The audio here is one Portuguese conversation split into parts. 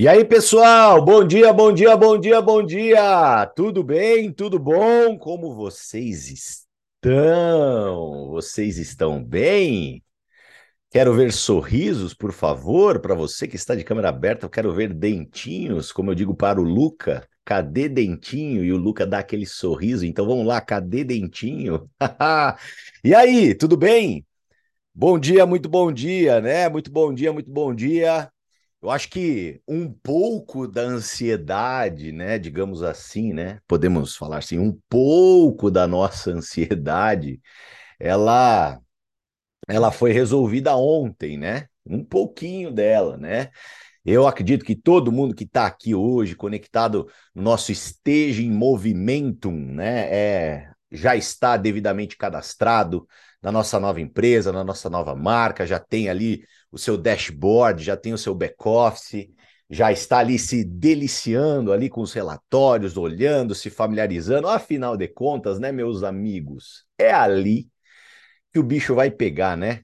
E aí, pessoal? Bom dia, bom dia, bom dia, bom dia! Tudo bem? Tudo bom? Como vocês estão? Vocês estão bem? Quero ver sorrisos, por favor, para você que está de câmera aberta. Eu quero ver dentinhos, como eu digo para o Luca. Cadê dentinho? E o Luca dá aquele sorriso. Então vamos lá, cadê dentinho? e aí, tudo bem? Bom dia, muito bom dia, né? Muito bom dia, muito bom dia. Eu acho que um pouco da ansiedade, né, digamos assim, né, podemos falar assim, um pouco da nossa ansiedade, ela ela foi resolvida ontem, né? Um pouquinho dela, né? Eu acredito que todo mundo que está aqui hoje conectado no nosso Esteja em Movimento, né, é, já está devidamente cadastrado na nossa nova empresa, na nossa nova marca, já tem ali o seu dashboard, já tem o seu back-office, já está ali se deliciando ali com os relatórios, olhando, se familiarizando. Afinal de contas, né, meus amigos, é ali que o bicho vai pegar, né?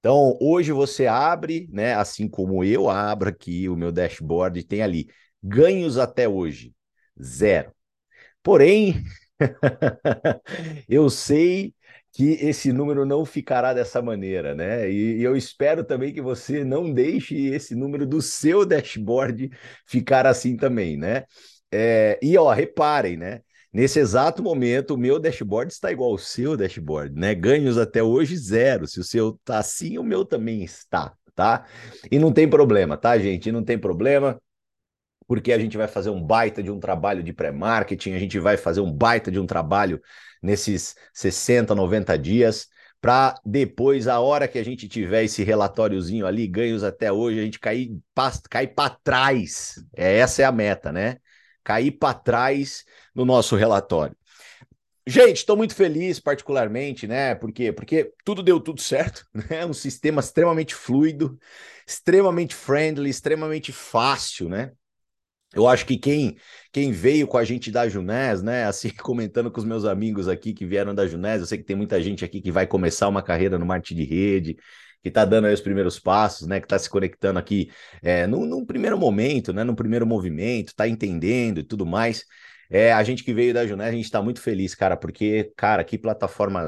Então, hoje você abre, né, assim como eu abro aqui o meu dashboard, e tem ali ganhos até hoje, zero. Porém, eu sei que esse número não ficará dessa maneira, né? E, e, eu espero também que você não deixe esse número do seu dashboard ficar assim também, né? É, e ó, reparem, né? Nesse exato momento, o meu dashboard está igual ao seu dashboard, né? Ganhos até hoje zero. Se o seu tá assim, o meu também está, tá? E não tem problema, tá, gente? Não tem problema porque a gente vai fazer um baita de um trabalho de pré-marketing, a gente vai fazer um baita de um trabalho nesses 60, 90 dias, para depois, a hora que a gente tiver esse relatóriozinho ali, ganhos até hoje, a gente cair, cair para trás. É, essa é a meta, né? Cair para trás no nosso relatório. Gente, estou muito feliz, particularmente, né? Por quê? Porque tudo deu tudo certo, né? Um sistema extremamente fluido, extremamente friendly, extremamente fácil, né? Eu acho que quem quem veio com a gente da Junés, né? Assim, comentando com os meus amigos aqui que vieram da Junés, eu sei que tem muita gente aqui que vai começar uma carreira no marketing de rede, que está dando aí os primeiros passos, né? Que está se conectando aqui é, num, num, primeiro momento, né? Num primeiro movimento, está entendendo e tudo mais. É, a gente que veio da Junés, a gente está muito feliz, cara, porque, cara, que plataforma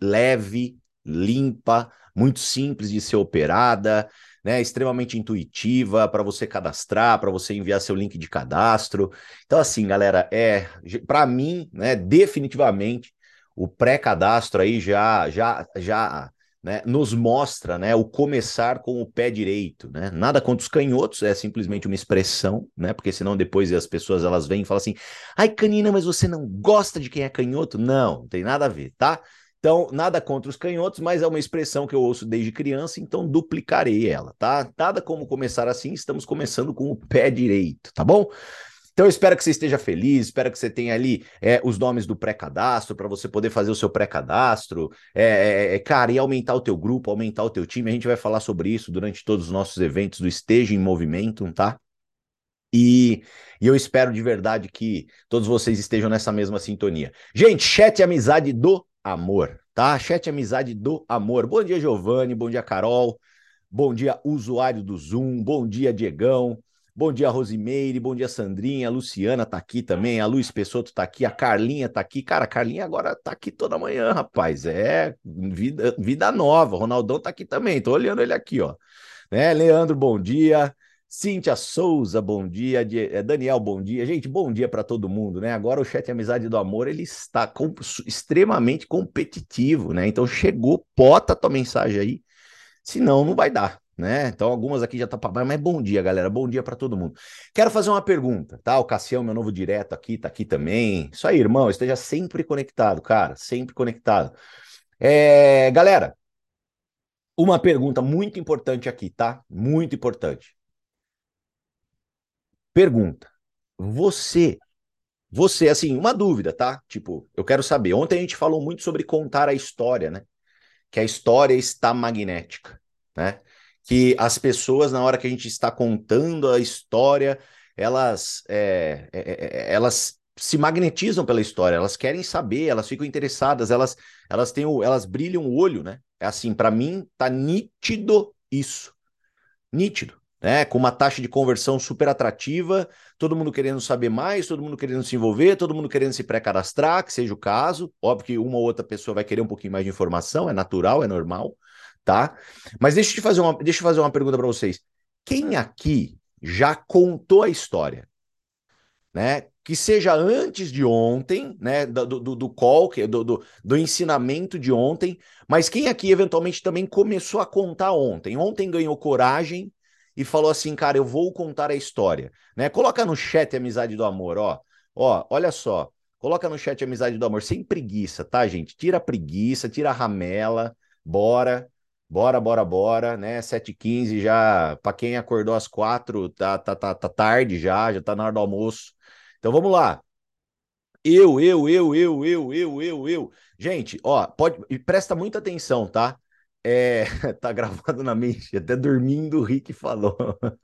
leve, limpa, muito simples de ser operada né, extremamente intuitiva para você cadastrar, para você enviar seu link de cadastro. Então, assim, galera, é para mim, né, definitivamente o pré-cadastro aí já já já né, nos mostra né, o começar com o pé direito. Né? Nada contra os canhotos, é simplesmente uma expressão, né? Porque senão depois as pessoas elas vêm e falam assim: ai, canina, mas você não gosta de quem é canhoto? Não, não tem nada a ver, tá? Então, nada contra os canhotos, mas é uma expressão que eu ouço desde criança, então duplicarei ela, tá? Nada como começar assim, estamos começando com o pé direito, tá bom? Então, eu espero que você esteja feliz, espero que você tenha ali é, os nomes do pré-cadastro para você poder fazer o seu pré-cadastro, é, é, é, cara, e aumentar o teu grupo, aumentar o teu time. A gente vai falar sobre isso durante todos os nossos eventos do Esteja em Movimento, tá? E, e, eu espero de verdade que todos vocês estejam nessa mesma sintonia. Gente, chat amizade do amor, tá? Chat amizade do amor. Bom dia, Giovanni. Bom dia, Carol. Bom dia, usuário do Zoom. Bom dia, Diegão. Bom dia, Rosimeire. Bom dia, Sandrinha. A Luciana tá aqui também. A Luiz Pessoto tá aqui. A Carlinha tá aqui. Cara, a Carlinha agora tá aqui toda manhã, rapaz. É vida, vida nova. O Ronaldão tá aqui também. Tô olhando ele aqui, ó. Né? Leandro, bom dia. Cíntia Souza, bom dia. Eh, Daniel, bom dia. Gente, bom dia para todo mundo, né? Agora o chat Amizade do Amor, ele está com, extremamente competitivo, né? Então chegou, bota tua mensagem aí, senão não vai dar, né? Então algumas aqui já tá para mas bom dia, galera. Bom dia para todo mundo. Quero fazer uma pergunta, tá? O Cassião, meu novo direto aqui, tá aqui também. Isso aí, irmão, esteja sempre conectado, cara, sempre conectado. É, galera, uma pergunta muito importante aqui, tá? Muito importante. Pergunta: você, você, assim, uma dúvida, tá? Tipo, eu quero saber. Ontem a gente falou muito sobre contar a história, né? Que a história está magnética, né? Que as pessoas, na hora que a gente está contando a história, elas, é, é, é, é elas se magnetizam pela história, elas querem saber, elas ficam interessadas, elas, elas têm o, elas brilham o olho, né? É assim, para mim tá nítido isso, nítido né? Com uma taxa de conversão super atrativa, todo mundo querendo saber mais, todo mundo querendo se envolver, todo mundo querendo se pré-cadastrar, que seja o caso. Óbvio que uma ou outra pessoa vai querer um pouquinho mais de informação, é natural, é normal, tá? Mas deixa eu te fazer uma, deixa eu fazer uma pergunta para vocês. Quem aqui já contou a história? Né? Que seja antes de ontem, né? Do, do, do call, do, do, do ensinamento de ontem, mas quem aqui eventualmente também começou a contar ontem? Ontem ganhou coragem e falou assim, cara, eu vou contar a história, né? Coloca no chat Amizade do Amor, ó. Ó, olha só. Coloca no chat Amizade do Amor, sem preguiça, tá, gente? Tira a preguiça, tira a ramela, bora. Bora, bora, bora, né? 7h15 já, para quem acordou às 4, tá, tá, tá, tá tarde já, já tá na hora do almoço. Então vamos lá. Eu, eu, eu, eu, eu, eu, eu, eu. Gente, ó, pode, presta muita atenção, tá? É, tá gravado na mente, até dormindo o Rick falou.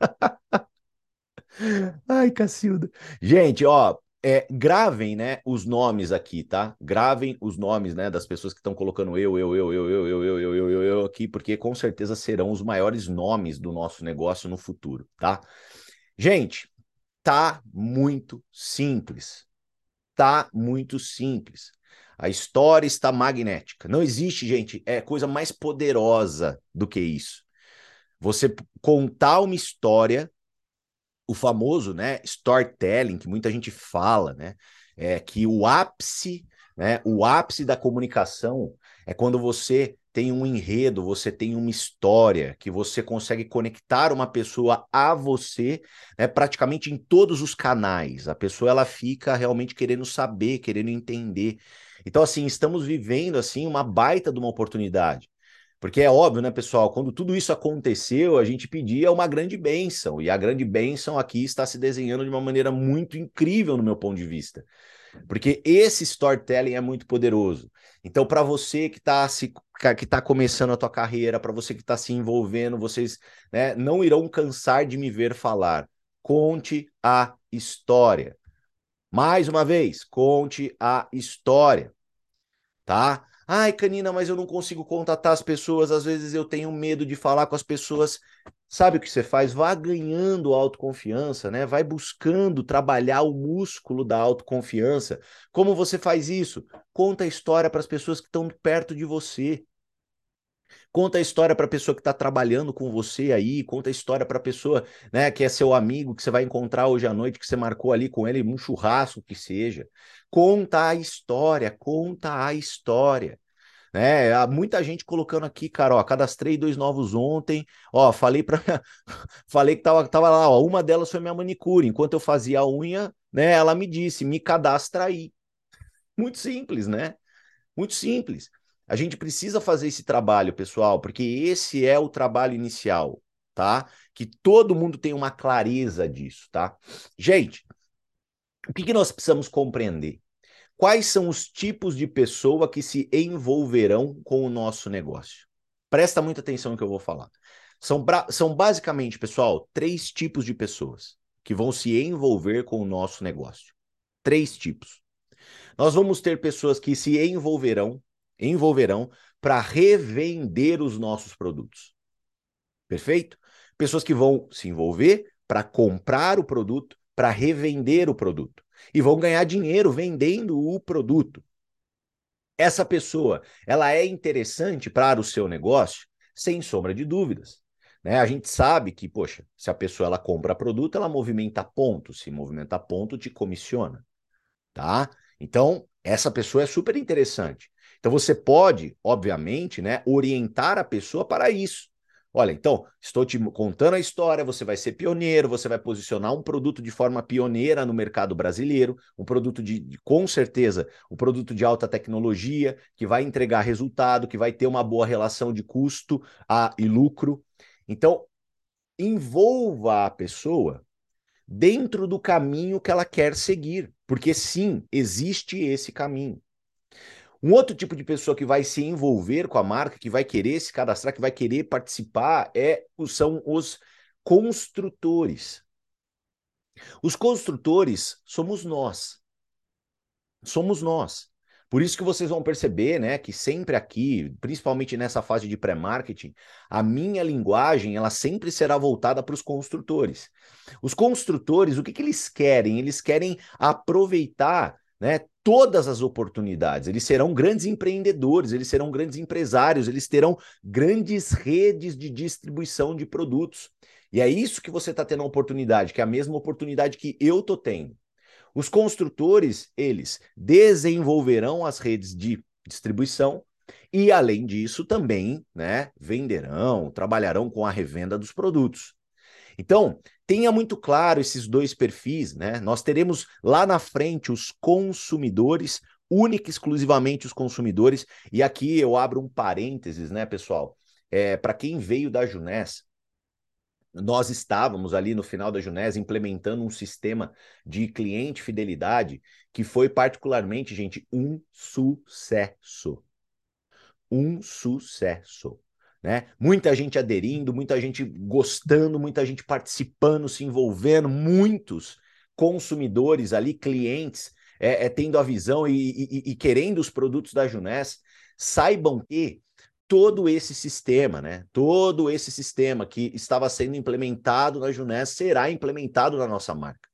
Ai, Cacilda. Gente, ó, é, gravem, né, os nomes aqui, tá? Gravem os nomes, né, das pessoas que estão colocando eu, eu, eu, eu, eu, eu, eu, eu, eu, eu, eu aqui, porque com certeza serão os maiores nomes do nosso negócio no futuro, tá? Gente, tá muito simples. Tá muito simples. A história está magnética. Não existe, gente, é coisa mais poderosa do que isso. Você contar uma história, o famoso, né, storytelling, que muita gente fala, né, é que o ápice, né, o ápice da comunicação é quando você tem um enredo, você tem uma história, que você consegue conectar uma pessoa a você, né, praticamente em todos os canais. A pessoa ela fica realmente querendo saber, querendo entender. Então, assim, estamos vivendo assim uma baita de uma oportunidade. Porque é óbvio, né, pessoal? Quando tudo isso aconteceu, a gente pedia uma grande bênção. E a grande bênção aqui está se desenhando de uma maneira muito incrível, no meu ponto de vista. Porque esse storytelling é muito poderoso. Então, para você que está se que está começando a tua carreira, para você que está se envolvendo, vocês né, não irão cansar de me ver falar. Conte a história. Mais uma vez, conte a história, tá? Ai, Canina, mas eu não consigo contatar as pessoas, às vezes eu tenho medo de falar com as pessoas. Sabe o que você faz? Vá ganhando autoconfiança, né? Vai buscando trabalhar o músculo da autoconfiança. Como você faz isso? Conta a história para as pessoas que estão perto de você. Conta a história para a pessoa que está trabalhando com você aí, conta a história para a pessoa né, que é seu amigo, que você vai encontrar hoje à noite, que você marcou ali com ele, um churrasco que seja. Conta a história, conta a história. Né? Há muita gente colocando aqui, cara, ó, cadastrei dois novos ontem, ó, falei para falei que tava, tava lá, ó, uma delas foi minha manicure, enquanto eu fazia a unha, né, ela me disse, me cadastra aí. Muito simples, né? Muito simples. A gente precisa fazer esse trabalho, pessoal, porque esse é o trabalho inicial, tá? Que todo mundo tem uma clareza disso, tá? Gente, o que, que nós precisamos compreender? Quais são os tipos de pessoa que se envolverão com o nosso negócio? Presta muita atenção no que eu vou falar. São, são basicamente, pessoal, três tipos de pessoas que vão se envolver com o nosso negócio. Três tipos. Nós vamos ter pessoas que se envolverão envolverão para revender os nossos produtos. Perfeito? Pessoas que vão se envolver para comprar o produto, para revender o produto e vão ganhar dinheiro vendendo o produto. Essa pessoa, ela é interessante para o seu negócio, sem sombra de dúvidas. Né? A gente sabe que, poxa, se a pessoa ela compra produto, ela movimenta ponto. Se movimenta ponto, te comissiona, tá? Então, essa pessoa é super interessante. Então você pode, obviamente, né, orientar a pessoa para isso. Olha, então, estou te contando a história, você vai ser pioneiro, você vai posicionar um produto de forma pioneira no mercado brasileiro, um produto de, com certeza, um produto de alta tecnologia, que vai entregar resultado, que vai ter uma boa relação de custo a, e lucro. Então, envolva a pessoa dentro do caminho que ela quer seguir, porque sim, existe esse caminho. Um outro tipo de pessoa que vai se envolver com a marca, que vai querer se cadastrar, que vai querer participar, é, são os construtores. Os construtores somos nós. Somos nós. Por isso que vocês vão perceber, né, que sempre aqui, principalmente nessa fase de pré-marketing, a minha linguagem, ela sempre será voltada para os construtores. Os construtores, o que, que eles querem? Eles querem aproveitar né, todas as oportunidades. Eles serão grandes empreendedores, eles serão grandes empresários, eles terão grandes redes de distribuição de produtos. E é isso que você está tendo a oportunidade, que é a mesma oportunidade que eu estou tendo. Os construtores, eles desenvolverão as redes de distribuição e, além disso, também né, venderão, trabalharão com a revenda dos produtos. Então, tenha muito claro esses dois perfis, né? Nós teremos lá na frente os consumidores, única e exclusivamente os consumidores, e aqui eu abro um parênteses, né, pessoal? É, Para quem veio da Junés, nós estávamos ali no final da Junés implementando um sistema de cliente fidelidade que foi particularmente, gente, um sucesso. Um sucesso. Né? Muita gente aderindo, muita gente gostando, muita gente participando, se envolvendo, muitos consumidores ali, clientes, é, é tendo a visão e, e, e, querendo os produtos da Junés, saibam que todo esse sistema, né? Todo esse sistema que estava sendo implementado na Junés será implementado na nossa marca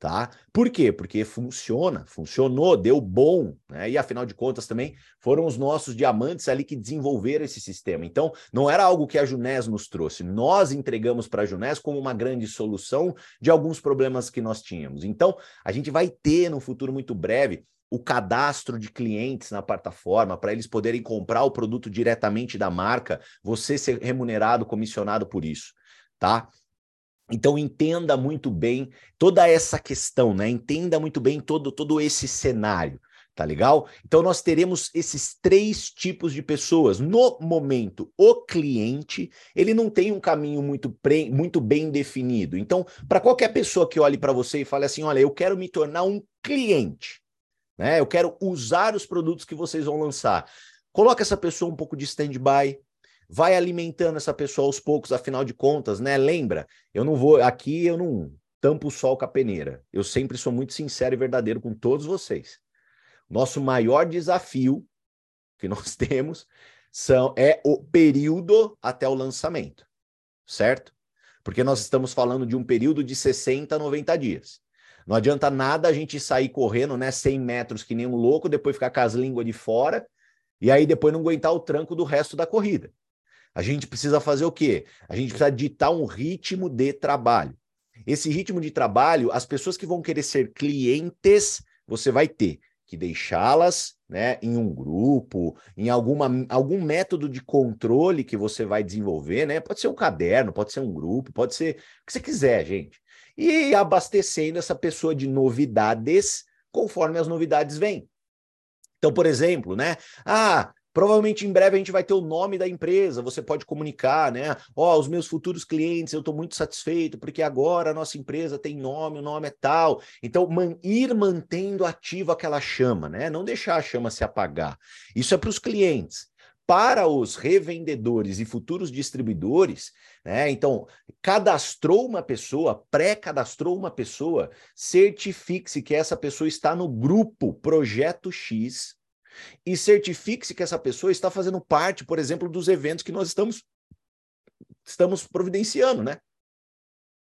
tá? Por quê? Porque funciona, funcionou, deu bom, né? E afinal de contas também foram os nossos diamantes ali que desenvolveram esse sistema. Então, não era algo que a Junés nos trouxe, nós entregamos para a Junés como uma grande solução de alguns problemas que nós tínhamos. Então, a gente vai ter no futuro muito breve o cadastro de clientes na plataforma para eles poderem comprar o produto diretamente da marca, você ser remunerado, comissionado por isso, tá? Então entenda muito bem toda essa questão, né? Entenda muito bem todo, todo esse cenário, tá legal? Então nós teremos esses três tipos de pessoas. No momento, o cliente, ele não tem um caminho muito, pre, muito bem definido. Então, para qualquer pessoa que olhe para você e fale assim, olha, eu quero me tornar um cliente, né? Eu quero usar os produtos que vocês vão lançar. Coloca essa pessoa um pouco de stand-by, vai alimentando essa pessoa aos poucos, afinal de contas, né? Lembra, eu não vou, aqui eu não tampo o sol com a peneira. Eu sempre sou muito sincero e verdadeiro com todos vocês. Nosso maior desafio que nós temos são, é o período até o lançamento, certo? Porque nós estamos falando de um período de 60 a 90 dias. Não adianta nada a gente sair correndo, né, 100 metros que nem um louco, depois ficar com as línguas de fora e aí depois não aguentar o tranco do resto da corrida. A gente precisa fazer o quê? A gente precisa ditar um ritmo de trabalho. Esse ritmo de trabalho, as pessoas que vão querer ser clientes, você vai ter que deixá-las né, em um grupo, em alguma, algum método de controle que você vai desenvolver, né? Pode ser um caderno, pode ser um grupo, pode ser o que você quiser, gente. E abastecendo essa pessoa de novidades conforme as novidades vêm. Então, por exemplo, né? Ah, Provavelmente em breve a gente vai ter o nome da empresa, você pode comunicar, né? Ó, oh, os meus futuros clientes, eu estou muito satisfeito, porque agora a nossa empresa tem nome, o nome é tal. Então, man, ir mantendo ativa aquela chama, né? Não deixar a chama se apagar. Isso é para os clientes. Para os revendedores e futuros distribuidores, né? Então, cadastrou uma pessoa, pré-cadastrou uma pessoa, certifique-se que essa pessoa está no grupo Projeto X e certifique-se que essa pessoa está fazendo parte, por exemplo, dos eventos que nós estamos, estamos providenciando, né?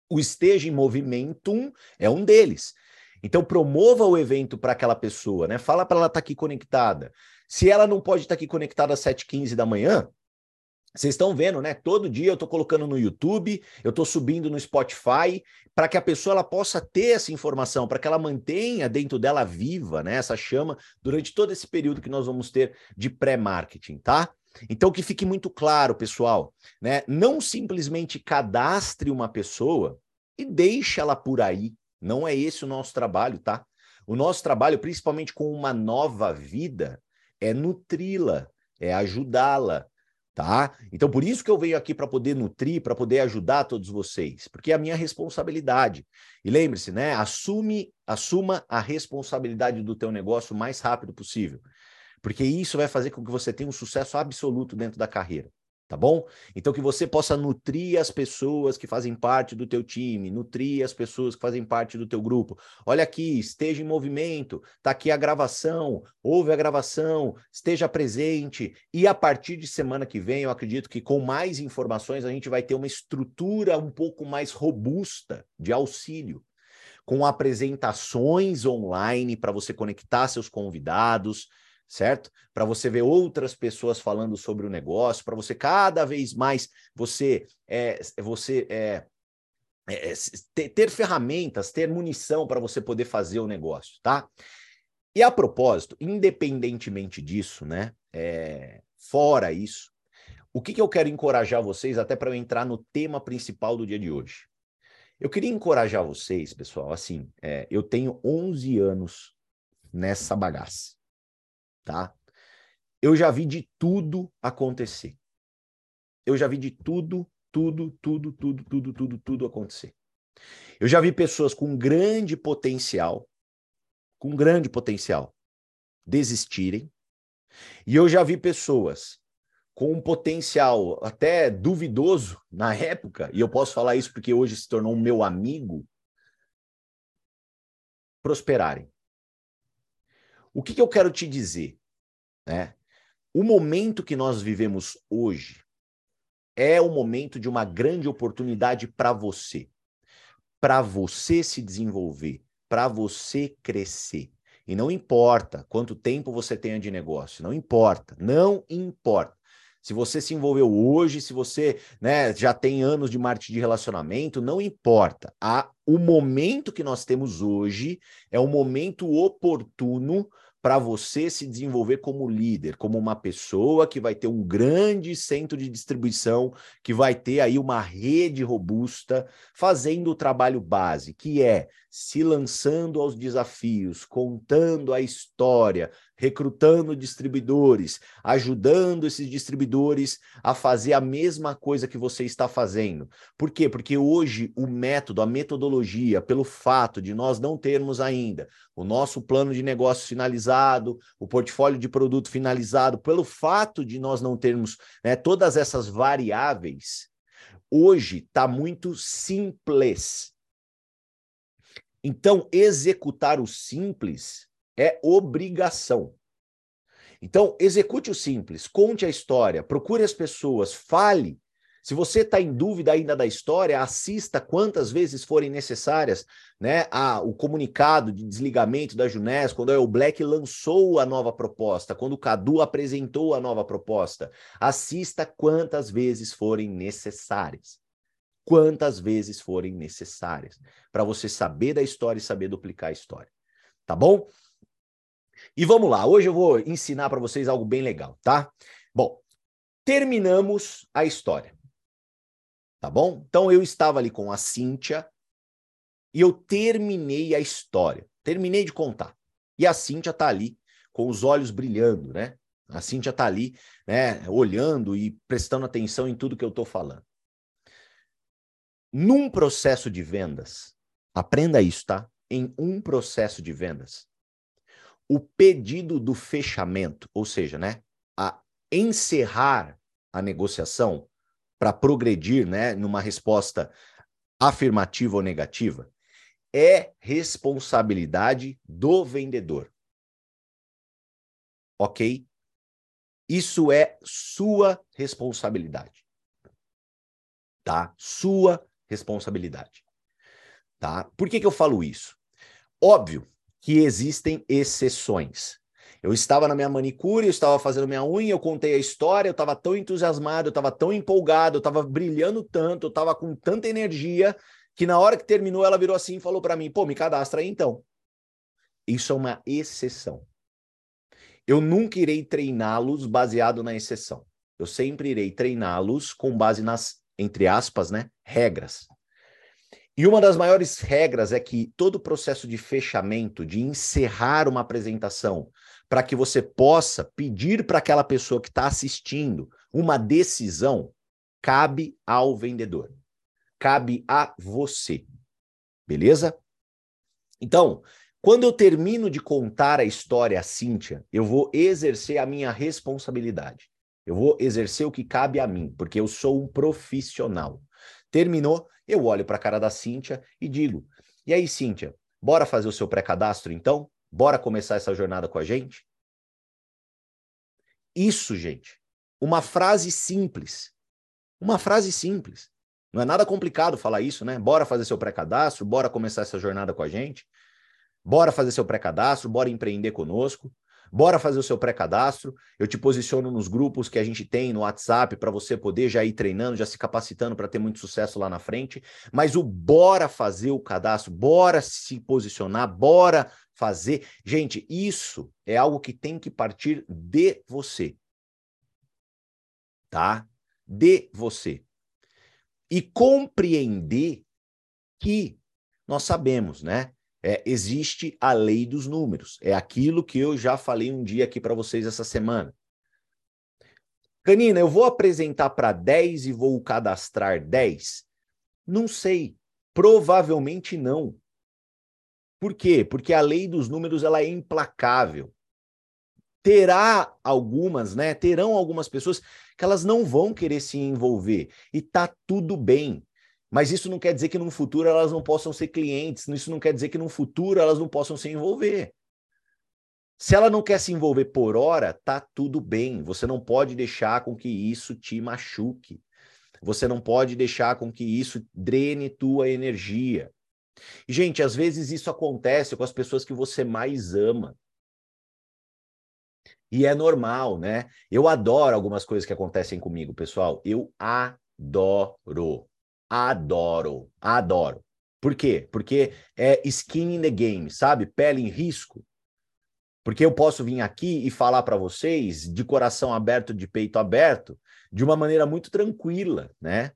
O Esteja em Movimento é um deles. Então, promova o evento para aquela pessoa, né? Fala para ela estar tá aqui conectada. Se ela não pode estar tá aqui conectada às 7h15 da manhã, vocês estão vendo, né? Todo dia eu estou colocando no YouTube, eu estou subindo no Spotify, para que a pessoa ela possa ter essa informação, para que ela mantenha dentro dela viva, né? Essa chama durante todo esse período que nós vamos ter de pré-marketing, tá? Então que fique muito claro, pessoal, né? Não simplesmente cadastre uma pessoa e deixe ela por aí. Não é esse o nosso trabalho, tá? O nosso trabalho, principalmente com uma nova vida, é nutri-la, é ajudá-la, tá? Então por isso que eu venho aqui para poder nutrir, para poder ajudar todos vocês, porque é a minha responsabilidade. E lembre-se, né? Assume, assuma a responsabilidade do teu negócio o mais rápido possível, porque isso vai fazer com que você tenha um sucesso absoluto dentro da carreira. Tá bom? Então que você possa nutrir as pessoas que fazem parte do teu time, nutrir as pessoas que fazem parte do teu grupo. Olha aqui, esteja em movimento, tá aqui a gravação, ouve a gravação, esteja presente e a partir de semana que vem, eu acredito que com mais informações a gente vai ter uma estrutura um pouco mais robusta de auxílio com apresentações online para você conectar seus convidados, certo? Para você ver outras pessoas falando sobre o negócio, para você cada vez mais você é, você é, é, ter, ter ferramentas, ter munição para você poder fazer o negócio, tá? E a propósito, independentemente disso, né? É, fora isso, o que, que eu quero encorajar vocês, até para eu entrar no tema principal do dia de hoje. Eu queria encorajar vocês, pessoal, assim, é, eu tenho 11 anos nessa bagaça tá? Eu já vi de tudo acontecer. Eu já vi de tudo, tudo, tudo, tudo, tudo, tudo, tudo acontecer. Eu já vi pessoas com grande potencial, com grande potencial, desistirem. E eu já vi pessoas com um potencial até duvidoso na época, e eu posso falar isso porque hoje se tornou meu amigo, prosperarem. O que, que eu quero te dizer? Né? O momento que nós vivemos hoje é o momento de uma grande oportunidade para você, para você se desenvolver, para você crescer. E não importa quanto tempo você tenha de negócio, não importa, não importa. Se você se envolveu hoje, se você né, já tem anos de marketing de relacionamento, não importa. A, o momento que nós temos hoje é o momento oportuno para você se desenvolver como líder, como uma pessoa que vai ter um grande centro de distribuição, que vai ter aí uma rede robusta, fazendo o trabalho base, que é se lançando aos desafios, contando a história, recrutando distribuidores, ajudando esses distribuidores a fazer a mesma coisa que você está fazendo. Por quê? Porque hoje o método, a metodologia, pelo fato de nós não termos ainda o nosso plano de negócio finalizado, o portfólio de produto finalizado, pelo fato de nós não termos né, todas essas variáveis, hoje está muito simples. Então, executar o simples é obrigação. Então, execute o simples, conte a história, procure as pessoas, fale. Se você está em dúvida ainda da história, assista quantas vezes forem necessárias né, a, o comunicado de desligamento da Junés, quando o Black lançou a nova proposta, quando o Cadu apresentou a nova proposta. Assista quantas vezes forem necessárias. Quantas vezes forem necessárias, para você saber da história e saber duplicar a história. Tá bom? E vamos lá, hoje eu vou ensinar para vocês algo bem legal, tá? Bom, terminamos a história. Tá bom? Então eu estava ali com a Cíntia e eu terminei a história. Terminei de contar. E a Cíntia tá ali com os olhos brilhando, né? A Cíntia tá ali, né, olhando e prestando atenção em tudo que eu tô falando. Num processo de vendas, aprenda isso, tá? Em um processo de vendas, o pedido do fechamento, ou seja, né, a encerrar a negociação para progredir, né, numa resposta afirmativa ou negativa, é responsabilidade do vendedor. OK? Isso é sua responsabilidade. Tá? Sua responsabilidade. Tá? Por que que eu falo isso? Óbvio que existem exceções. Eu estava na minha manicure, eu estava fazendo minha unha, eu contei a história, eu estava tão entusiasmado, eu estava tão empolgado, eu estava brilhando tanto, eu estava com tanta energia, que na hora que terminou ela virou assim e falou para mim: pô, me cadastra aí então. Isso é uma exceção. Eu nunca irei treiná-los baseado na exceção. Eu sempre irei treiná-los com base nas, entre aspas, né, regras. E uma das maiores regras é que todo processo de fechamento, de encerrar uma apresentação, para que você possa pedir para aquela pessoa que está assistindo uma decisão, cabe ao vendedor. Cabe a você. Beleza? Então, quando eu termino de contar a história à Cíntia, eu vou exercer a minha responsabilidade. Eu vou exercer o que cabe a mim, porque eu sou um profissional. Terminou, eu olho para a cara da Cíntia e digo: E aí, Cíntia, bora fazer o seu pré-cadastro então? Bora começar essa jornada com a gente? Isso, gente. Uma frase simples. Uma frase simples. Não é nada complicado falar isso, né? Bora fazer seu pré-cadastro, bora começar essa jornada com a gente. Bora fazer seu pré-cadastro, bora empreender conosco. Bora fazer o seu pré-cadastro. Eu te posiciono nos grupos que a gente tem no WhatsApp para você poder já ir treinando, já se capacitando para ter muito sucesso lá na frente. Mas o bora fazer o cadastro, bora se posicionar, bora fazer. Gente, isso é algo que tem que partir de você. Tá? De você. E compreender que nós sabemos, né? É, existe a lei dos números. É aquilo que eu já falei um dia aqui para vocês essa semana. Canina, eu vou apresentar para 10 e vou cadastrar 10? Não sei. Provavelmente não. Por quê? Porque a lei dos números ela é implacável. Terá algumas, né? Terão algumas pessoas que elas não vão querer se envolver e tá tudo bem. Mas isso não quer dizer que no futuro elas não possam ser clientes, isso não quer dizer que no futuro elas não possam se envolver. Se ela não quer se envolver por hora, tá tudo bem. Você não pode deixar com que isso te machuque. Você não pode deixar com que isso drene tua energia. Gente, às vezes isso acontece com as pessoas que você mais ama. E é normal, né? Eu adoro algumas coisas que acontecem comigo, pessoal. Eu adoro. Adoro, adoro. Por quê? Porque é skin in the game, sabe? Pele em risco. Porque eu posso vir aqui e falar para vocês de coração aberto, de peito aberto, de uma maneira muito tranquila, né?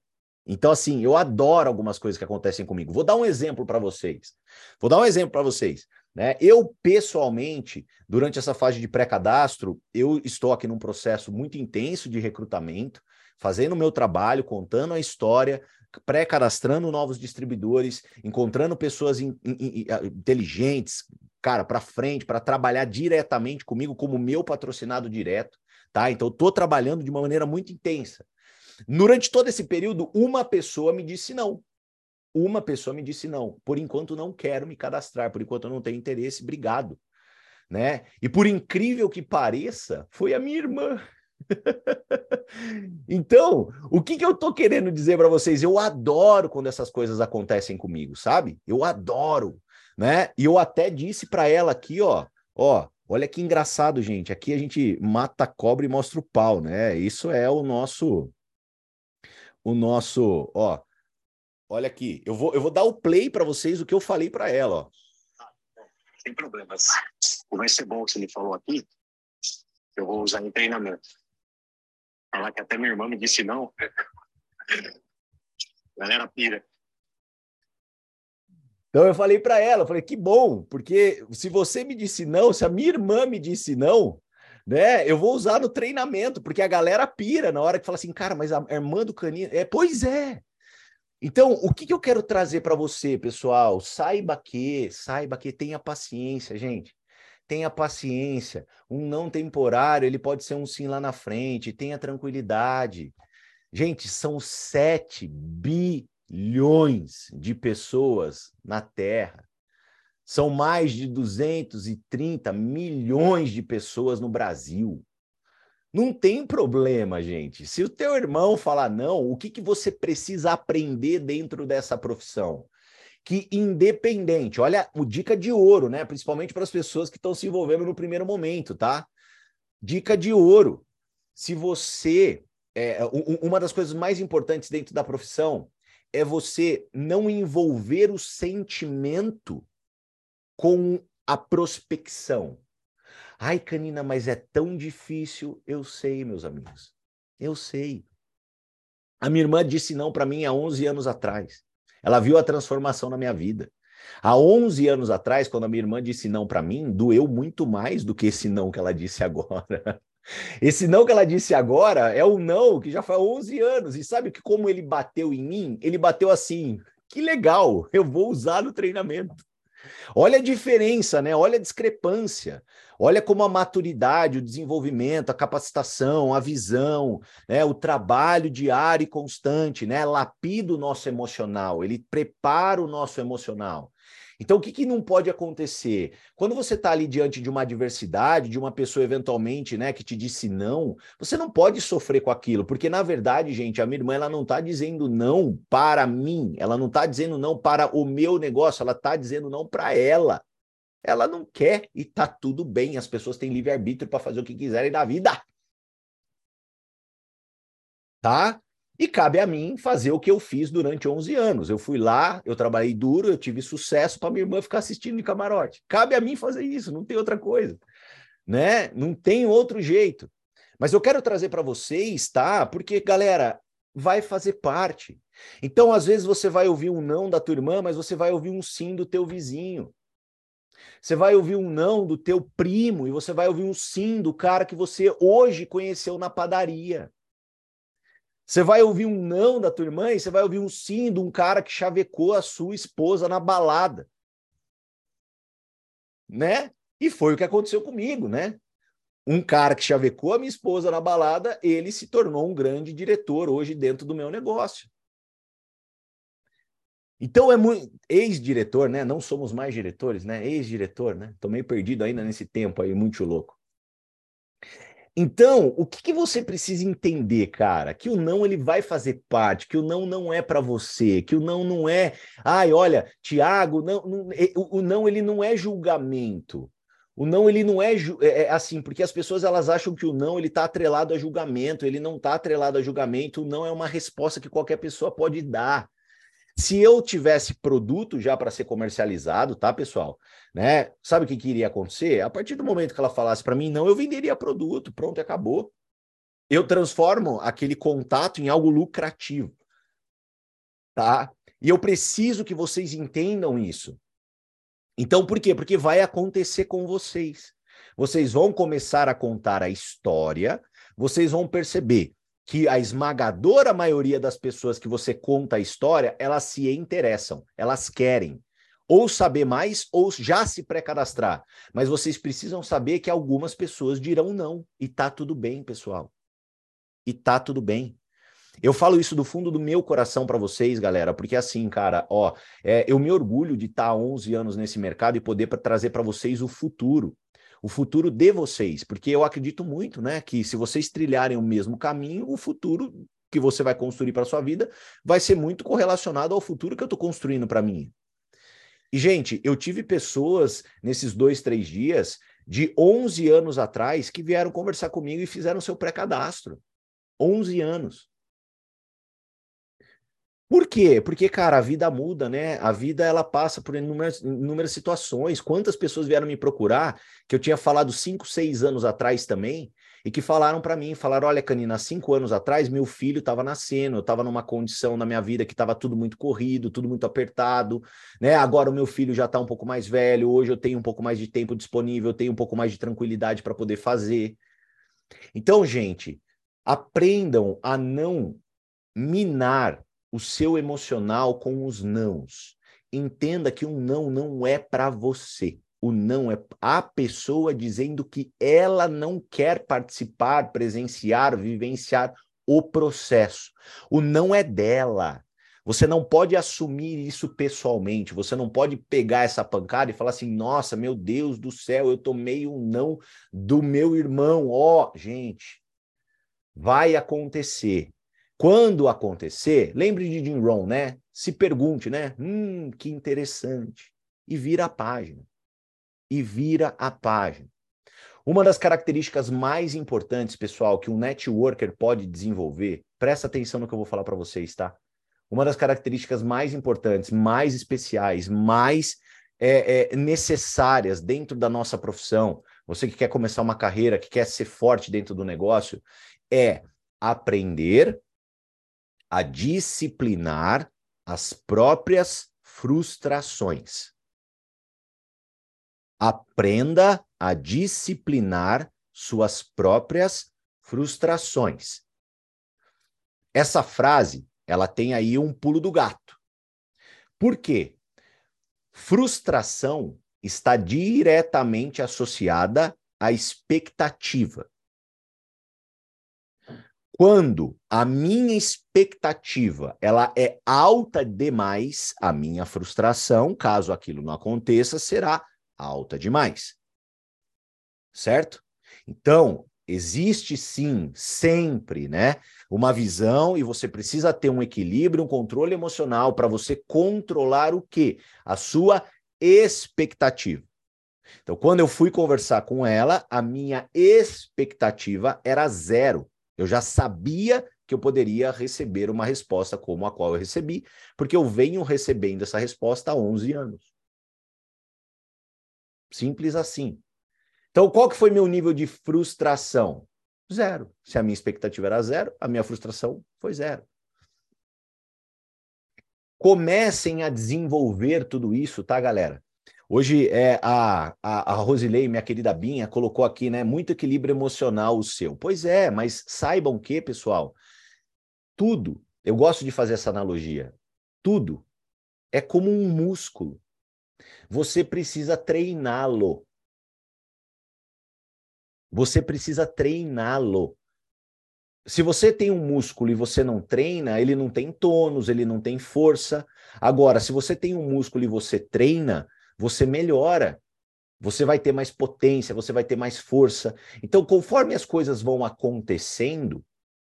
Então, assim, eu adoro algumas coisas que acontecem comigo. Vou dar um exemplo para vocês. Vou dar um exemplo para vocês. Né? Eu, pessoalmente, durante essa fase de pré-cadastro, eu estou aqui num processo muito intenso de recrutamento, fazendo o meu trabalho, contando a história, pré-cadastrando novos distribuidores, encontrando pessoas in, in, in, inteligentes, cara, para frente, para trabalhar diretamente comigo como meu patrocinado direto, tá? Então, estou trabalhando de uma maneira muito intensa. Durante todo esse período, uma pessoa me disse não. Uma pessoa me disse não. Por enquanto, não quero me cadastrar. Por enquanto, não tenho interesse. Obrigado. Né? E por incrível que pareça, foi a minha irmã. então, o que, que eu tô querendo dizer para vocês? Eu adoro quando essas coisas acontecem comigo, sabe? Eu adoro, né? E eu até disse para ela aqui, ó, ó, olha que engraçado, gente. Aqui a gente mata cobra e mostra o pau, né? Isso é o nosso o nosso, ó. Olha aqui, eu vou eu vou dar o play para vocês o que eu falei para ela, ó. Sem problemas. Vai ser bom que você me falou aqui. Eu vou usar em treinamento. Falar que até minha irmã me disse não. Galera pira. Então eu falei para ela, eu falei que bom, porque se você me disse não, se a minha irmã me disse não, né, eu vou usar no treinamento, porque a galera pira na hora que fala assim, cara, mas a irmã do canino, é, pois é. Então, o que, que eu quero trazer para você, pessoal? Saiba que, saiba que tenha paciência, gente tenha paciência. Um não temporário, ele pode ser um sim lá na frente, tenha tranquilidade. Gente, são 7 bilhões de pessoas na Terra. São mais de 230 milhões de pessoas no Brasil. Não tem problema, gente. Se o teu irmão falar não, o que, que você precisa aprender dentro dessa profissão? Que independente, olha o dica de ouro, né? Principalmente para as pessoas que estão se envolvendo no primeiro momento, tá? Dica de ouro. Se você é, uma das coisas mais importantes dentro da profissão é você não envolver o sentimento com a prospecção. Ai, Canina, mas é tão difícil. Eu sei, meus amigos. Eu sei. A minha irmã disse não para mim há 11 anos atrás. Ela viu a transformação na minha vida. Há 11 anos atrás, quando a minha irmã disse não para mim, doeu muito mais do que esse não que ela disse agora. Esse não que ela disse agora é o não que já faz 11 anos. E sabe que como ele bateu em mim? Ele bateu assim: que legal, eu vou usar no treinamento. Olha a diferença, né? Olha a discrepância. Olha como a maturidade, o desenvolvimento, a capacitação, a visão, né, o trabalho diário e constante, né, lapida o nosso emocional, ele prepara o nosso emocional. Então, o que, que não pode acontecer? Quando você está ali diante de uma adversidade, de uma pessoa eventualmente né, que te disse não, você não pode sofrer com aquilo, porque na verdade, gente, a minha irmã ela não está dizendo não para mim, ela não está dizendo não para o meu negócio, ela está dizendo não para ela. Ela não quer e tá tudo bem. As pessoas têm livre-arbítrio para fazer o que quiserem da vida. Tá? E cabe a mim fazer o que eu fiz durante 11 anos. Eu fui lá, eu trabalhei duro, eu tive sucesso para minha irmã ficar assistindo de camarote. Cabe a mim fazer isso, não tem outra coisa. Né? Não tem outro jeito. Mas eu quero trazer para vocês, tá? Porque, galera, vai fazer parte. Então, às vezes você vai ouvir um não da tua irmã, mas você vai ouvir um sim do teu vizinho. Você vai ouvir um não do teu primo e você vai ouvir um sim do cara que você hoje conheceu na padaria. Você vai ouvir um não da tua irmã e você vai ouvir um sim de um cara que chavecou a sua esposa na balada. Né? E foi o que aconteceu comigo, né? Um cara que chavecou a minha esposa na balada, ele se tornou um grande diretor hoje dentro do meu negócio. Então é muito ex-diretor, né? Não somos mais diretores, né? Ex-diretor, né? Tô meio perdido ainda nesse tempo aí, muito louco. Então, o que, que, você precisa entender, cara? Que o não ele vai fazer parte, que o não não é para você, que o não não é, ai, olha, Tiago, não, não, o, não ele não é julgamento. O não ele não é, é, é, assim, porque as pessoas elas acham que o não ele tá atrelado a julgamento, ele não tá atrelado a julgamento, o não é uma resposta que qualquer pessoa pode dar. Se eu tivesse produto já para ser comercializado, tá, pessoal? Né? Sabe o que, que iria acontecer? A partir do momento que ela falasse para mim, não, eu venderia produto, pronto, acabou. Eu transformo aquele contato em algo lucrativo, tá? E eu preciso que vocês entendam isso. Então, por quê? Porque vai acontecer com vocês. Vocês vão começar a contar a história, vocês vão perceber que a esmagadora maioria das pessoas que você conta a história, elas se interessam, elas querem ou saber mais ou já se pré-cadastrar. Mas vocês precisam saber que algumas pessoas dirão não e tá tudo bem, pessoal. E tá tudo bem. Eu falo isso do fundo do meu coração para vocês, galera, porque assim, cara, ó, é, eu me orgulho de estar tá 11 anos nesse mercado e poder pra, trazer para vocês o futuro o futuro de vocês, porque eu acredito muito, né, que se vocês trilharem o mesmo caminho, o futuro que você vai construir para sua vida vai ser muito correlacionado ao futuro que eu estou construindo para mim. E, gente, eu tive pessoas nesses dois, três dias de 11 anos atrás que vieram conversar comigo e fizeram seu pré-cadastro. 11 anos. Por quê? Porque, cara, a vida muda, né? A vida ela passa por inúmeras, inúmeras situações. Quantas pessoas vieram me procurar que eu tinha falado cinco, seis anos atrás também e que falaram para mim, falaram, olha, Canina, cinco anos atrás meu filho estava nascendo, eu estava numa condição na minha vida que estava tudo muito corrido, tudo muito apertado, né? Agora o meu filho já está um pouco mais velho, hoje eu tenho um pouco mais de tempo disponível, eu tenho um pouco mais de tranquilidade para poder fazer. Então, gente, aprendam a não minar o seu emocional com os nãos. Entenda que um não não é para você. O não é a pessoa dizendo que ela não quer participar, presenciar, vivenciar o processo. O não é dela. Você não pode assumir isso pessoalmente. Você não pode pegar essa pancada e falar assim: nossa, meu Deus do céu, eu tomei um não do meu irmão. Ó, oh, gente, vai acontecer. Quando acontecer, lembre de Jim Rohn, né? Se pergunte, né? Hum, que interessante. E vira a página. E vira a página. Uma das características mais importantes, pessoal, que um networker pode desenvolver, presta atenção no que eu vou falar para vocês, tá? Uma das características mais importantes, mais especiais, mais é, é, necessárias dentro da nossa profissão, você que quer começar uma carreira, que quer ser forte dentro do negócio, é aprender a disciplinar as próprias frustrações. Aprenda a disciplinar suas próprias frustrações. Essa frase, ela tem aí um pulo do gato. Por quê? Frustração está diretamente associada a expectativa. Quando a minha expectativa ela é alta demais, a minha frustração, caso aquilo não aconteça, será alta demais. Certo? Então, existe sim, sempre, né, uma visão e você precisa ter um equilíbrio, um controle emocional para você controlar o quê? A sua expectativa. Então, quando eu fui conversar com ela, a minha expectativa era zero. Eu já sabia que eu poderia receber uma resposta como a qual eu recebi, porque eu venho recebendo essa resposta há 11 anos. Simples assim. Então, qual que foi meu nível de frustração? Zero. Se a minha expectativa era zero, a minha frustração foi zero. Comecem a desenvolver tudo isso, tá, galera? Hoje é a, a, a Rosilei, minha querida Binha, colocou aqui, né? Muito equilíbrio emocional o seu. Pois é, mas saibam que, pessoal, tudo, eu gosto de fazer essa analogia, tudo é como um músculo. Você precisa treiná-lo. Você precisa treiná-lo. Se você tem um músculo e você não treina, ele não tem tônus, ele não tem força. Agora, se você tem um músculo e você treina, você melhora. Você vai ter mais potência, você vai ter mais força. Então, conforme as coisas vão acontecendo,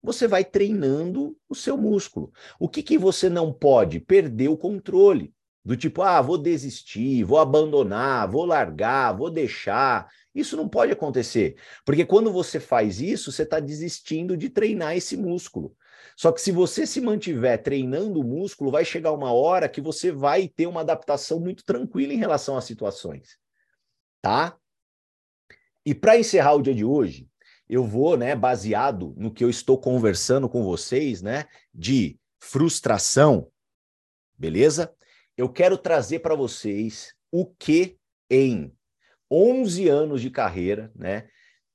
você vai treinando o seu músculo. O que, que você não pode? Perder o controle. Do tipo, ah, vou desistir, vou abandonar, vou largar, vou deixar. Isso não pode acontecer. Porque quando você faz isso, você está desistindo de treinar esse músculo. Só que se você se mantiver treinando o músculo, vai chegar uma hora que você vai ter uma adaptação muito tranquila em relação às situações. Tá? E para encerrar o dia de hoje, eu vou, né, baseado no que eu estou conversando com vocês, né, de frustração, beleza? Eu quero trazer para vocês o que em 11 anos de carreira, né,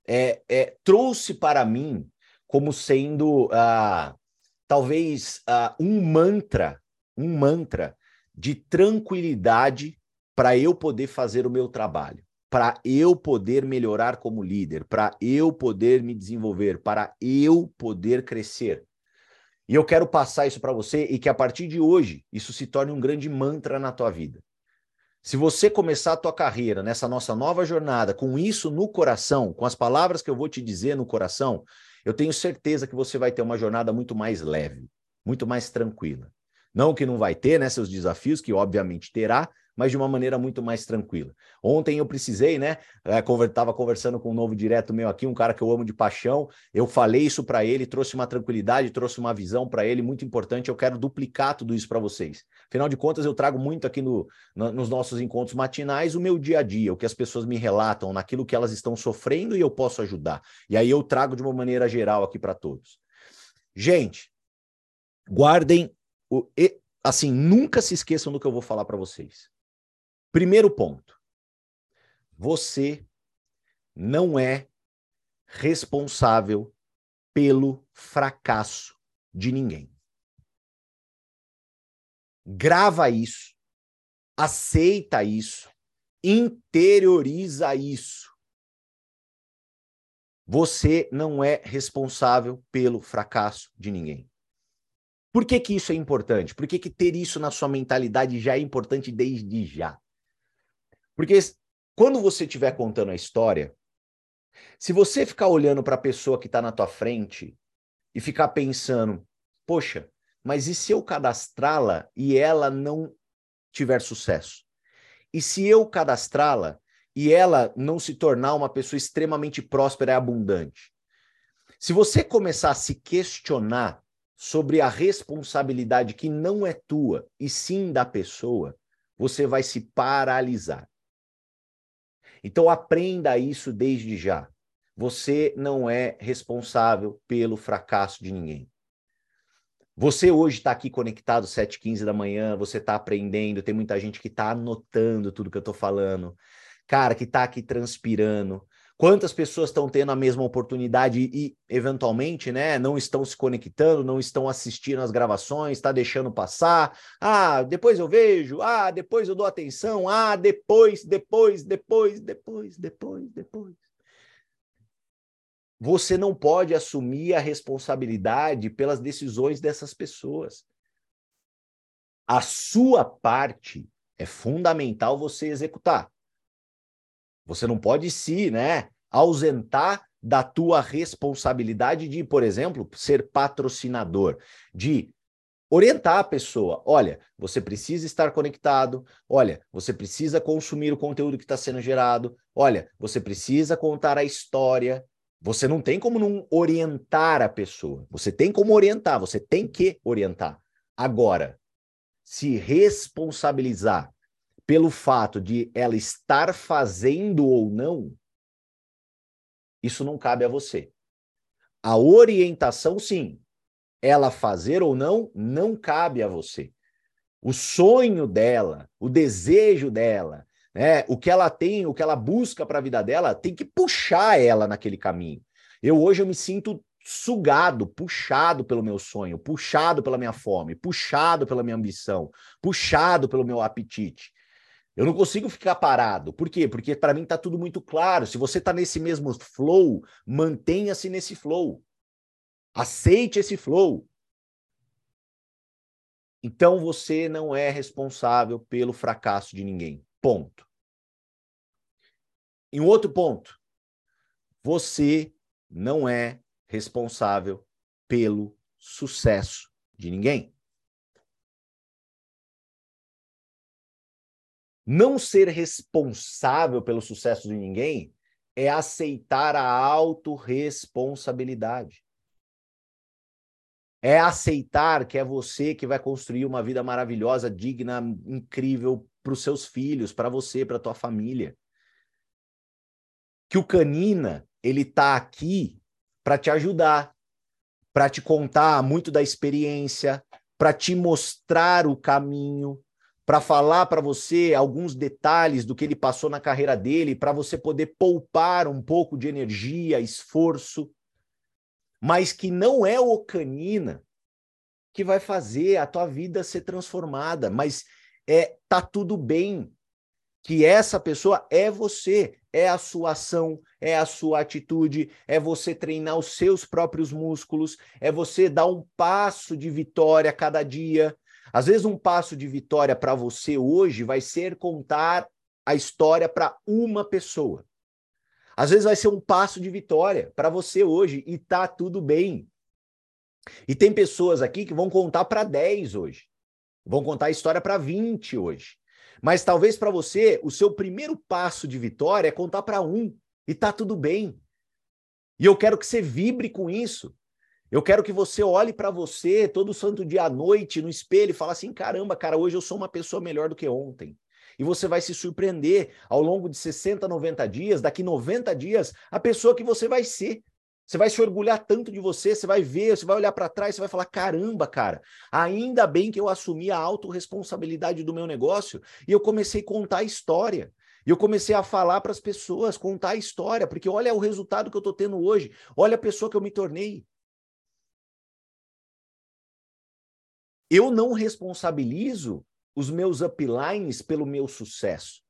é, é trouxe para mim como sendo ah, talvez uh, um mantra, um mantra de tranquilidade para eu poder fazer o meu trabalho, para eu poder melhorar como líder, para eu poder me desenvolver, para eu poder crescer. E eu quero passar isso para você e que a partir de hoje isso se torne um grande mantra na tua vida. Se você começar a tua carreira nessa nossa nova jornada com isso no coração, com as palavras que eu vou te dizer no coração, eu tenho certeza que você vai ter uma jornada muito mais leve, muito mais tranquila. Não que não vai ter, né, seus desafios, que obviamente terá, mas de uma maneira muito mais tranquila. Ontem eu precisei, né? Estava é, conversando com um novo direto meu aqui, um cara que eu amo de paixão. Eu falei isso para ele, trouxe uma tranquilidade, trouxe uma visão para ele muito importante. Eu quero duplicar tudo isso para vocês. Afinal de contas, eu trago muito aqui no, no, nos nossos encontros matinais o meu dia a dia, o que as pessoas me relatam, naquilo que elas estão sofrendo e eu posso ajudar. E aí eu trago de uma maneira geral aqui para todos. Gente, guardem o, assim, nunca se esqueçam do que eu vou falar para vocês. Primeiro ponto. Você não é responsável pelo fracasso de ninguém. Grava isso, aceita isso, interioriza isso. Você não é responsável pelo fracasso de ninguém. Por que, que isso é importante? Por que, que ter isso na sua mentalidade já é importante desde já? Porque quando você estiver contando a história, se você ficar olhando para a pessoa que está na tua frente e ficar pensando, poxa, mas e se eu cadastrá-la e ela não tiver sucesso? E se eu cadastrá-la e ela não se tornar uma pessoa extremamente próspera e abundante? Se você começar a se questionar sobre a responsabilidade que não é tua e sim da pessoa, você vai se paralisar. Então aprenda isso desde já. Você não é responsável pelo fracasso de ninguém. Você hoje está aqui conectado 7h15 da manhã, você está aprendendo, tem muita gente que está anotando tudo que eu estou falando. Cara, que está aqui transpirando. Quantas pessoas estão tendo a mesma oportunidade e, eventualmente, né, não estão se conectando, não estão assistindo as gravações, está deixando passar. Ah, depois eu vejo. Ah, depois eu dou atenção. Ah, depois, depois, depois, depois, depois, depois. você não pode assumir a responsabilidade pelas decisões dessas pessoas. A sua parte é fundamental você executar. Você não pode se, né, ausentar da tua responsabilidade de, por exemplo, ser patrocinador, de orientar a pessoa. Olha, você precisa estar conectado. Olha, você precisa consumir o conteúdo que está sendo gerado. Olha, você precisa contar a história. Você não tem como não orientar a pessoa. Você tem como orientar, você tem que orientar. Agora, se responsabilizar pelo fato de ela estar fazendo ou não, isso não cabe a você. A orientação, sim. Ela fazer ou não, não cabe a você. O sonho dela, o desejo dela, né, o que ela tem, o que ela busca para a vida dela, tem que puxar ela naquele caminho. Eu hoje eu me sinto sugado, puxado pelo meu sonho, puxado pela minha fome, puxado pela minha ambição, puxado pelo meu apetite. Eu não consigo ficar parado. Por quê? Porque para mim está tudo muito claro. Se você está nesse mesmo flow, mantenha-se nesse flow. Aceite esse flow. Então você não é responsável pelo fracasso de ninguém. Ponto. Em outro ponto, você não é responsável pelo sucesso de ninguém. Não ser responsável pelo sucesso de ninguém é aceitar a autorresponsabilidade. É aceitar que é você que vai construir uma vida maravilhosa, digna, incrível para os seus filhos, para você, para tua família. Que o Canina, ele tá aqui para te ajudar, para te contar muito da experiência, para te mostrar o caminho, para falar para você alguns detalhes do que ele passou na carreira dele, para você poder poupar um pouco de energia, esforço, mas que não é o canina que vai fazer a tua vida ser transformada, mas é tá tudo bem que essa pessoa é você, é a sua ação, é a sua atitude, é você treinar os seus próprios músculos, é você dar um passo de vitória a cada dia, às vezes, um passo de vitória para você hoje vai ser contar a história para uma pessoa. Às vezes, vai ser um passo de vitória para você hoje e tá tudo bem. E tem pessoas aqui que vão contar para 10 hoje, vão contar a história para 20 hoje. Mas talvez para você, o seu primeiro passo de vitória é contar para um e tá tudo bem. E eu quero que você vibre com isso. Eu quero que você olhe para você todo santo dia à noite no espelho e fale assim: caramba, cara, hoje eu sou uma pessoa melhor do que ontem. E você vai se surpreender ao longo de 60, 90 dias, daqui 90 dias, a pessoa que você vai ser. Você vai se orgulhar tanto de você, você vai ver, você vai olhar para trás, você vai falar: caramba, cara, ainda bem que eu assumi a autorresponsabilidade do meu negócio e eu comecei a contar a história. E eu comecei a falar para as pessoas, contar a história, porque olha o resultado que eu estou tendo hoje, olha a pessoa que eu me tornei. Eu não responsabilizo os meus uplines pelo meu sucesso.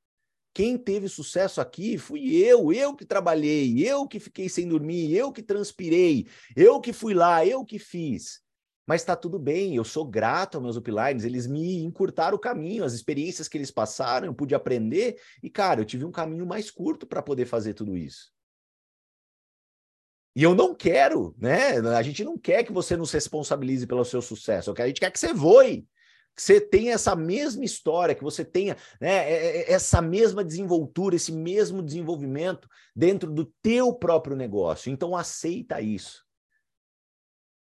Quem teve sucesso aqui fui eu, eu que trabalhei, eu que fiquei sem dormir, eu que transpirei, eu que fui lá, eu que fiz. Mas está tudo bem, eu sou grato aos meus uplines, eles me encurtaram o caminho, as experiências que eles passaram, eu pude aprender e, cara, eu tive um caminho mais curto para poder fazer tudo isso. E eu não quero, né? A gente não quer que você nos responsabilize pelo seu sucesso. A gente quer que você voe, que você tenha essa mesma história, que você tenha né, é, é, é, essa mesma desenvoltura, esse mesmo desenvolvimento dentro do teu próprio negócio. Então aceita isso.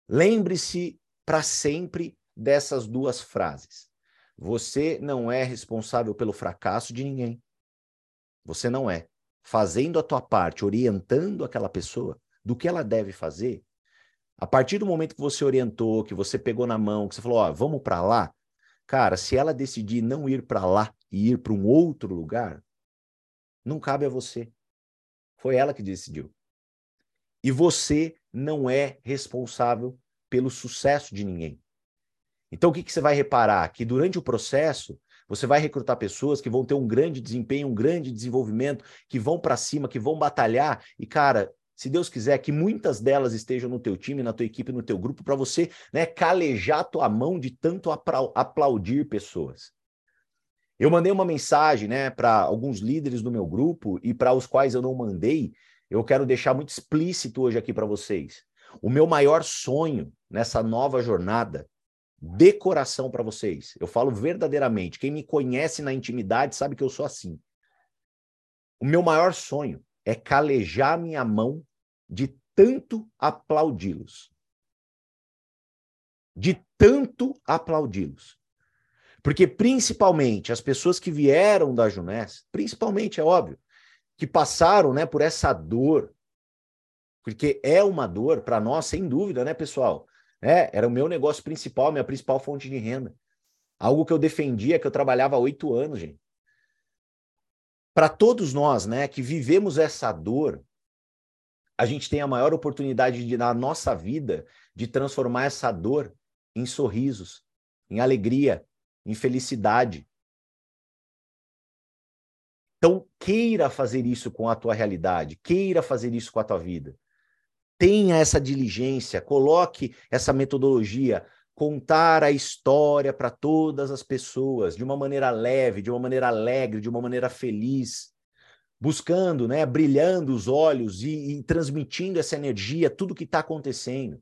Lembre-se para sempre dessas duas frases. Você não é responsável pelo fracasso de ninguém. Você não é. Fazendo a tua parte, orientando aquela pessoa, do que ela deve fazer, a partir do momento que você orientou, que você pegou na mão, que você falou, ó, vamos para lá, cara, se ela decidir não ir para lá e ir para um outro lugar, não cabe a você. Foi ela que decidiu. E você não é responsável pelo sucesso de ninguém. Então, o que, que você vai reparar? Que durante o processo, você vai recrutar pessoas que vão ter um grande desempenho, um grande desenvolvimento, que vão para cima, que vão batalhar. E, cara, se Deus quiser, que muitas delas estejam no teu time, na tua equipe, no teu grupo, para você né, calejar tua mão de tanto aplaudir pessoas. Eu mandei uma mensagem né, para alguns líderes do meu grupo e para os quais eu não mandei, eu quero deixar muito explícito hoje aqui para vocês. O meu maior sonho nessa nova jornada, de coração para vocês, eu falo verdadeiramente, quem me conhece na intimidade sabe que eu sou assim. O meu maior sonho é calejar minha mão de tanto aplaudi-los. De tanto aplaudi-los. Porque principalmente as pessoas que vieram da Junés, principalmente é óbvio, que passaram, né, por essa dor, porque é uma dor para nós, sem dúvida, né, pessoal? É, era o meu negócio principal, minha principal fonte de renda. Algo que eu defendia, que eu trabalhava há oito anos, gente para todos nós, né, que vivemos essa dor, a gente tem a maior oportunidade de, na nossa vida de transformar essa dor em sorrisos, em alegria, em felicidade. Então, queira fazer isso com a tua realidade, queira fazer isso com a tua vida. Tenha essa diligência, coloque essa metodologia, contar a história para todas as pessoas de uma maneira leve, de uma maneira alegre, de uma maneira feliz, buscando, né, brilhando os olhos e, e transmitindo essa energia, tudo que está acontecendo.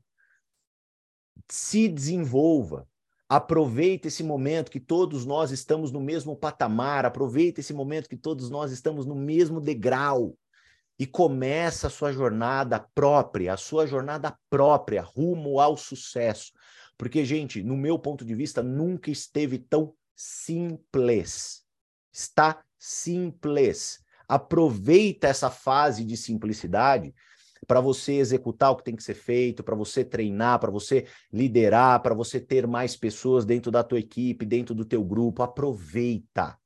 Se desenvolva, aproveite esse momento que todos nós estamos no mesmo patamar, aproveite esse momento que todos nós estamos no mesmo degrau e começa a sua jornada própria, a sua jornada própria rumo ao sucesso. Porque, gente, no meu ponto de vista, nunca esteve tão simples. Está simples. Aproveita essa fase de simplicidade para você executar o que tem que ser feito, para você treinar, para você liderar, para você ter mais pessoas dentro da tua equipe, dentro do teu grupo. Aproveita.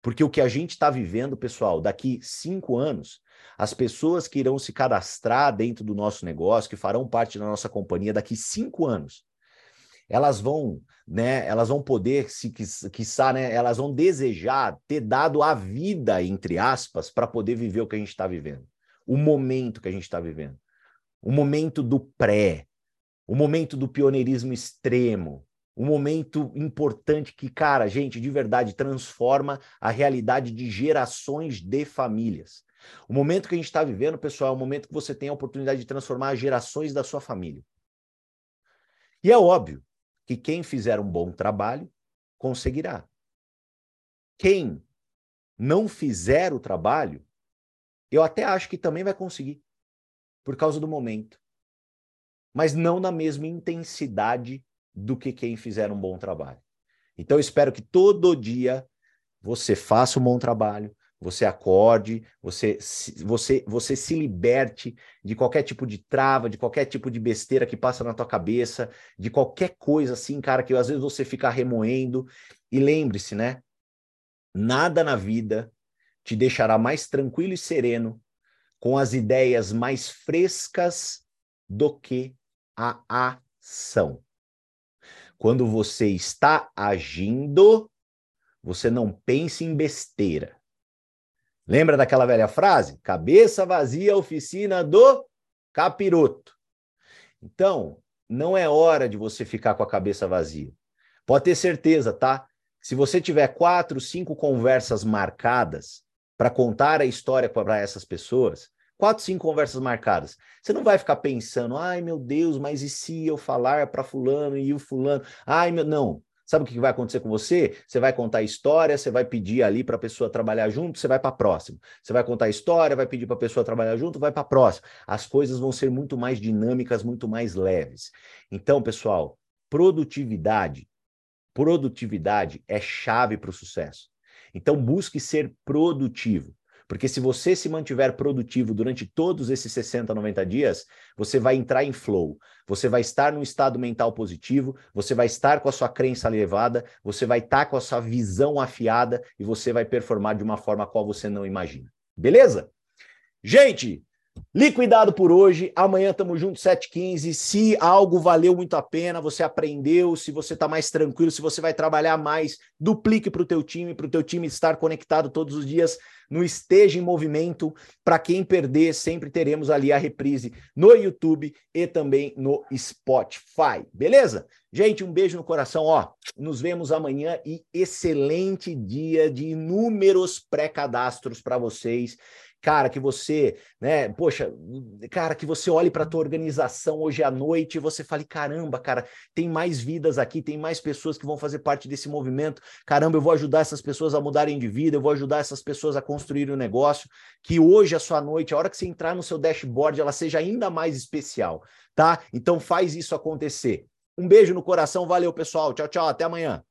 Porque o que a gente está vivendo, pessoal, daqui cinco anos, as pessoas que irão se cadastrar dentro do nosso negócio, que farão parte da nossa companhia daqui cinco anos, elas vão, né, elas vão poder, se quiçá, né, elas vão desejar ter dado a vida, entre aspas, para poder viver o que a gente está vivendo. O momento que a gente está vivendo. O momento do pré, o momento do pioneirismo extremo, um momento importante que, cara, gente, de verdade, transforma a realidade de gerações de famílias. O momento que a gente está vivendo, pessoal, é o momento que você tem a oportunidade de transformar as gerações da sua família. E é óbvio que quem fizer um bom trabalho conseguirá. Quem não fizer o trabalho, eu até acho que também vai conseguir, por causa do momento. Mas não na mesma intensidade do que quem fizer um bom trabalho. Então, eu espero que todo dia você faça um bom trabalho, você acorde, você, você, você se liberte de qualquer tipo de trava, de qualquer tipo de besteira que passa na tua cabeça, de qualquer coisa assim, cara, que às vezes você fica remoendo. E lembre-se, né? Nada na vida te deixará mais tranquilo e sereno com as ideias mais frescas do que a ação. Quando você está agindo, você não pense em besteira Lembra daquela velha frase? Cabeça vazia, oficina do capiroto. Então, não é hora de você ficar com a cabeça vazia. Pode ter certeza, tá? Se você tiver quatro, cinco conversas marcadas para contar a história para essas pessoas, quatro, cinco conversas marcadas, você não vai ficar pensando, ai meu Deus, mas e se eu falar para fulano e o fulano? Ai meu, não. Sabe o que vai acontecer com você? Você vai contar história, você vai pedir ali para a pessoa trabalhar junto, você vai para a próxima. Você vai contar história, vai pedir para a pessoa trabalhar junto, vai para a próxima. As coisas vão ser muito mais dinâmicas, muito mais leves. Então, pessoal, produtividade, produtividade é chave para o sucesso. Então, busque ser produtivo. Porque se você se mantiver produtivo durante todos esses 60, 90 dias, você vai entrar em flow, você vai estar num estado mental positivo, você vai estar com a sua crença elevada, você vai estar com a sua visão afiada e você vai performar de uma forma a qual você não imagina. Beleza? Gente, Liquidado por hoje. Amanhã tamo junto, 7h15. Se algo valeu muito a pena, você aprendeu, se você tá mais tranquilo, se você vai trabalhar mais, duplique para o teu time, para o teu time estar conectado todos os dias no Esteja em Movimento. Para quem perder, sempre teremos ali a reprise no YouTube e também no Spotify. Beleza? Gente, um beijo no coração. Ó, nos vemos amanhã e excelente dia de inúmeros pré-cadastros para vocês cara, que você, né, poxa, cara, que você olhe para tua organização hoje à noite e você fale, caramba, cara, tem mais vidas aqui, tem mais pessoas que vão fazer parte desse movimento. Caramba, eu vou ajudar essas pessoas a mudarem de vida, eu vou ajudar essas pessoas a construir um negócio, que hoje a sua noite, a hora que você entrar no seu dashboard, ela seja ainda mais especial, tá? Então faz isso acontecer. Um beijo no coração, valeu, pessoal. Tchau, tchau, até amanhã.